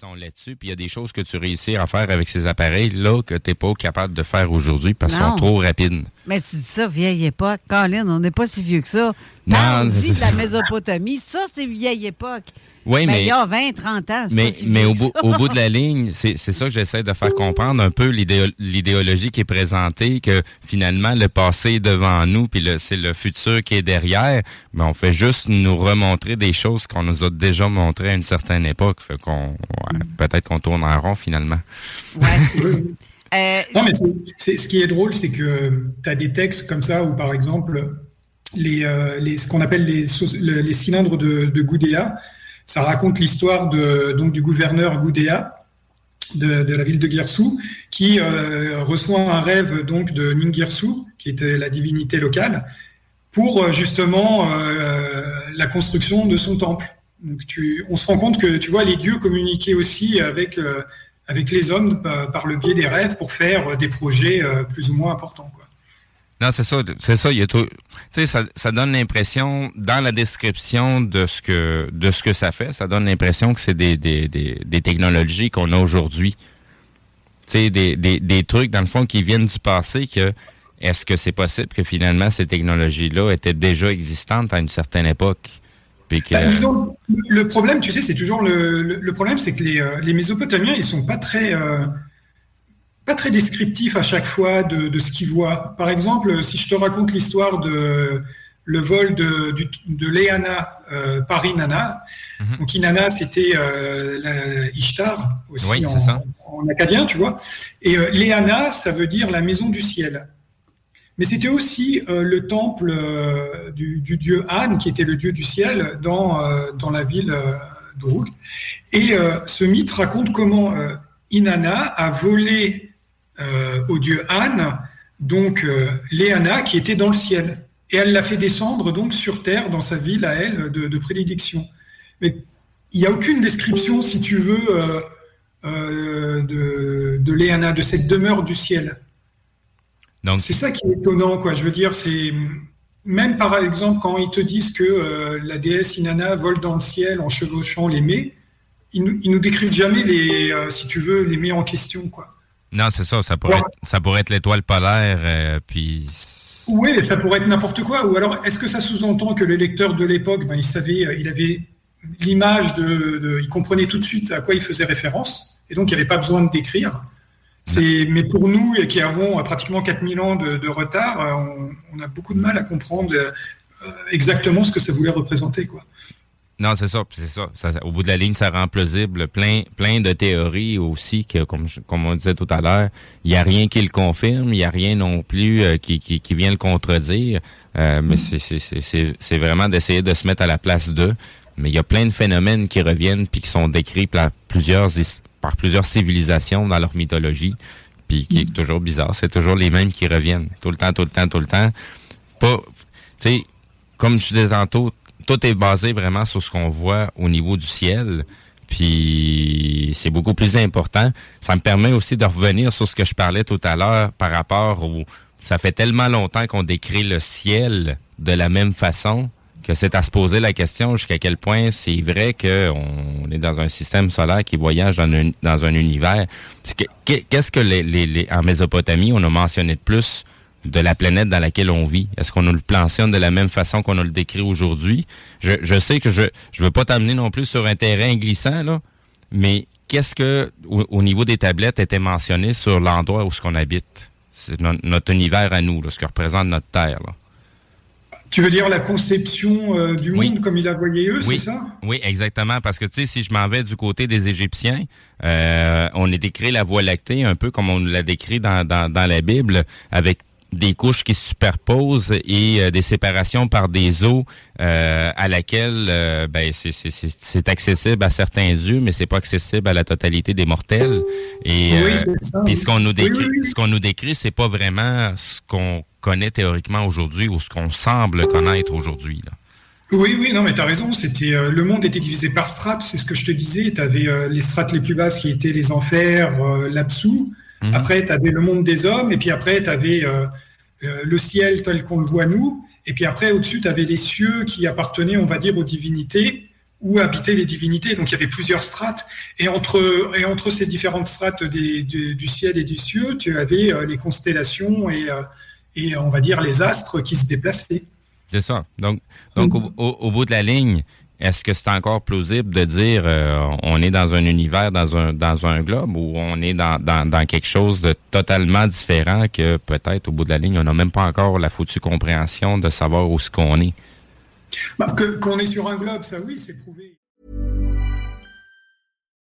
Sont là-dessus, puis il y a des choses que tu réussis à faire avec ces appareils-là que tu n'es pas capable de faire aujourd'hui parce qu'ils sont trop rapides. Mais tu dis ça, vieille époque. Colin, on n'est pas si vieux que ça. Non, Parle-y c'est- de la Mésopotamie. Ça, c'est vieille époque. Oui, mais- il y a 20, 30 ans, c'est Mais, pas si mais vieux au, que bout, ça. au bout de la ligne, c'est c'est ça que j'essaie de faire comprendre un peu l'idéo- l'idéologie qui est présentée, que finalement le passé est devant nous, puis le- c'est le futur qui est derrière. Mais on fait juste nous remontrer des choses qu'on nous a déjà montrées à une certaine époque. Fait qu'on ouais, peut-être qu'on tourne en rond finalement. Euh, Non, mais ce qui est drôle, c'est que tu as des textes comme ça où, par exemple, les, euh, les, ce qu'on appelle les, les cylindres de, Gudea, ça raconte l'histoire du gouverneur Gudea de, la ville de Guirsou, qui euh, reçoit un rêve donc de Ningirsu, qui était la divinité locale, pour euh, justement euh, la construction de son temple. Donc tu, on se rend compte que tu vois les dieux communiquaient aussi avec euh, avec les hommes par, le biais des rêves pour faire euh, des projets euh, plus ou moins importants. Non, c'est ça, c'est ça. Ça, donne l'impression dans la description de ce que de ce que ça fait, ça donne l'impression que c'est des, des, des, technologies qu'on a aujourd'hui. Des, des, des trucs dans le fond qui viennent du passé. Que est-ce que c'est possible que finalement ces technologies-là étaient déjà existantes à une certaine époque, puis que Bah, disons, le problème, tu sais, c'est toujours le, le, le problème, c'est que les, euh, les Mésopotamiens, ils sont pas très euh, pas très descriptifs à chaque fois de, de ce qu'ils voient. Par exemple, si je te raconte l'histoire de le vol de, Léana euh, par Inanna. Donc Inanna, c'était euh, Ishtar aussi Oui, en, acadien, tu vois. Et euh, Léana, ça veut dire la maison du ciel. Mais c'était aussi euh, le temple euh, du, dieu An, qui était le dieu du ciel, dans, euh, dans la ville d'Uruk. Et ce mythe raconte comment Inanna a volé au dieu An, donc Léana, qui était dans le ciel. Et elle l'a fait descendre donc sur terre, dans sa ville à elle, de, de prédilection. Mais il n'y a aucune description, si tu veux, de, de Léana, de cette demeure du ciel. C'est ça qui est étonnant, quoi. Je veux dire, c'est même par exemple quand ils te disent que euh, la déesse Inanna vole dans le ciel en chevauchant les mets, ils nous, ils nous décrivent jamais les, euh, si tu veux, les mets en question, quoi. non, c'est ça. Ça pourrait, Ouais. être, ça pourrait être l'étoile polaire, euh, puis Oui, ça pourrait être n'importe quoi. Ou alors, est-ce que ça sous-entend que le lecteur de l'époque, ben, il savait, il avait l'image de, de- il comprenait tout de suite à quoi il faisait référence, et donc il n'y avait pas besoin de décrire. Mais pour nous, qui avons euh, pratiquement 4000 ans de, de retard, euh, on, on a beaucoup de mal à comprendre euh, exactement ce que ça voulait représenter, quoi. Non, c'est ça, c'est ça. Au bout de la ligne, ça rend plausible plein, plein de théories aussi que, comme, on disait tout à l'heure, il n'y a rien qui le confirme, il n'y a rien non plus euh, qui, qui, qui vient le contredire. Euh, mais c'est- c'est- vraiment d'essayer de se mettre à la place d'eux. Mais il y a plein de phénomènes qui reviennent puis qui sont décrits par plusieurs, par plusieurs civilisations dans leur mythologie. Puis qui est toujours bizarre. C'est toujours les mêmes qui reviennent. Tout le temps, tout le temps, tout le temps. Pas, tu sais, comme je disais tantôt, tout est basé vraiment sur ce qu'on voit au niveau du ciel. Puis c'est beaucoup plus important. Ça me permet aussi de revenir sur ce que je parlais tout à l'heure par rapport au. Ça fait tellement longtemps qu'on décrit le ciel de la même façon que c'est à se poser la question jusqu'à quel point c'est vrai qu'on est dans un système solaire qui voyage dans un, univers. Qu'est-ce que les, les- les- en Mésopotamie, on a mentionné de plus de la planète dans laquelle on vit? Est-ce qu'on nous le plantionne de la même façon qu'on nous le décrit aujourd'hui? Je, je sais que je je veux pas t'amener non plus sur un terrain glissant, là, mais qu'est-ce que, au, niveau des tablettes, était mentionné sur l'endroit où ce qu'on habite? C'est notre univers à nous, ce que représente notre Terre. Là. Tu veux dire la conception euh, du monde comme ils la voyaient eux, oui. c'est ça? Oui, exactement. Parce que tu sais, si je m'en vais du côté des Égyptiens, euh, on est décrit la Voie lactée un peu comme on l'a décrit dans, dans, dans la Bible, avec des couches qui se superposent et euh, des séparations par des eaux euh, à laquelle euh, ben, c'est accessible à certains dieux, mais c'est pas accessible à la totalité des mortels. Et, oui, ça. ce qu'on nous décrit, ce qu'on nous décrit, c'est pas vraiment ce qu'on connaît théoriquement aujourd'hui ou ce qu'on semble connaître aujourd'hui. Oui, oui, non, mais tu as raison. C'était le monde était divisé par strates, c'est ce que je te disais. Tu avais les strates les plus basses qui étaient les enfers, là-dessous. Mhm. Après, tu avais le monde des hommes, et puis après, tu avais euh, euh, le ciel tel qu'on le voit nous, et puis après, au-dessus, tu avais les cieux qui appartenaient, on va dire, aux divinités, où habitaient les divinités. Donc, il y avait plusieurs strates, et entre, et entre ces différentes strates des, du ciel et du cieux, tu avais euh, les constellations et, et, on va dire, les astres qui se déplaçaient. C'est ça. Donc, donc au, au, bout de la ligne, est-ce que c'est encore plausible de dire euh, on est dans un univers, dans un dans un globe, ou on est dans, dans, dans quelque chose de totalement différent que peut-être au bout de la ligne, on n'a même pas encore la foutue compréhension de savoir où ce qu'on est? Bah, qu'on est sur un globe, ça oui, c'est prouvé.